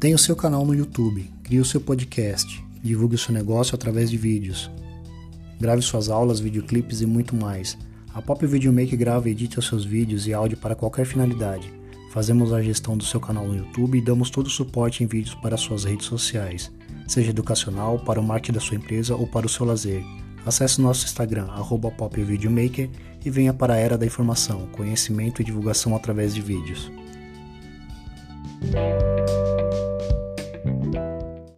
Tenha o seu canal no YouTube, crie o seu podcast, divulgue o seu negócio através de vídeos. Grave suas aulas, videoclipes e muito mais. A Pop Videomaker grava e edita seus vídeos e áudio para qualquer finalidade. Fazemos a gestão do seu canal no YouTube e damos todo o suporte em vídeos para suas redes sociais, seja educacional, para o marketing da sua empresa ou para o seu lazer. Acesse nosso Instagram, popvideomaker e venha para a era da informação, conhecimento e divulgação através de vídeos.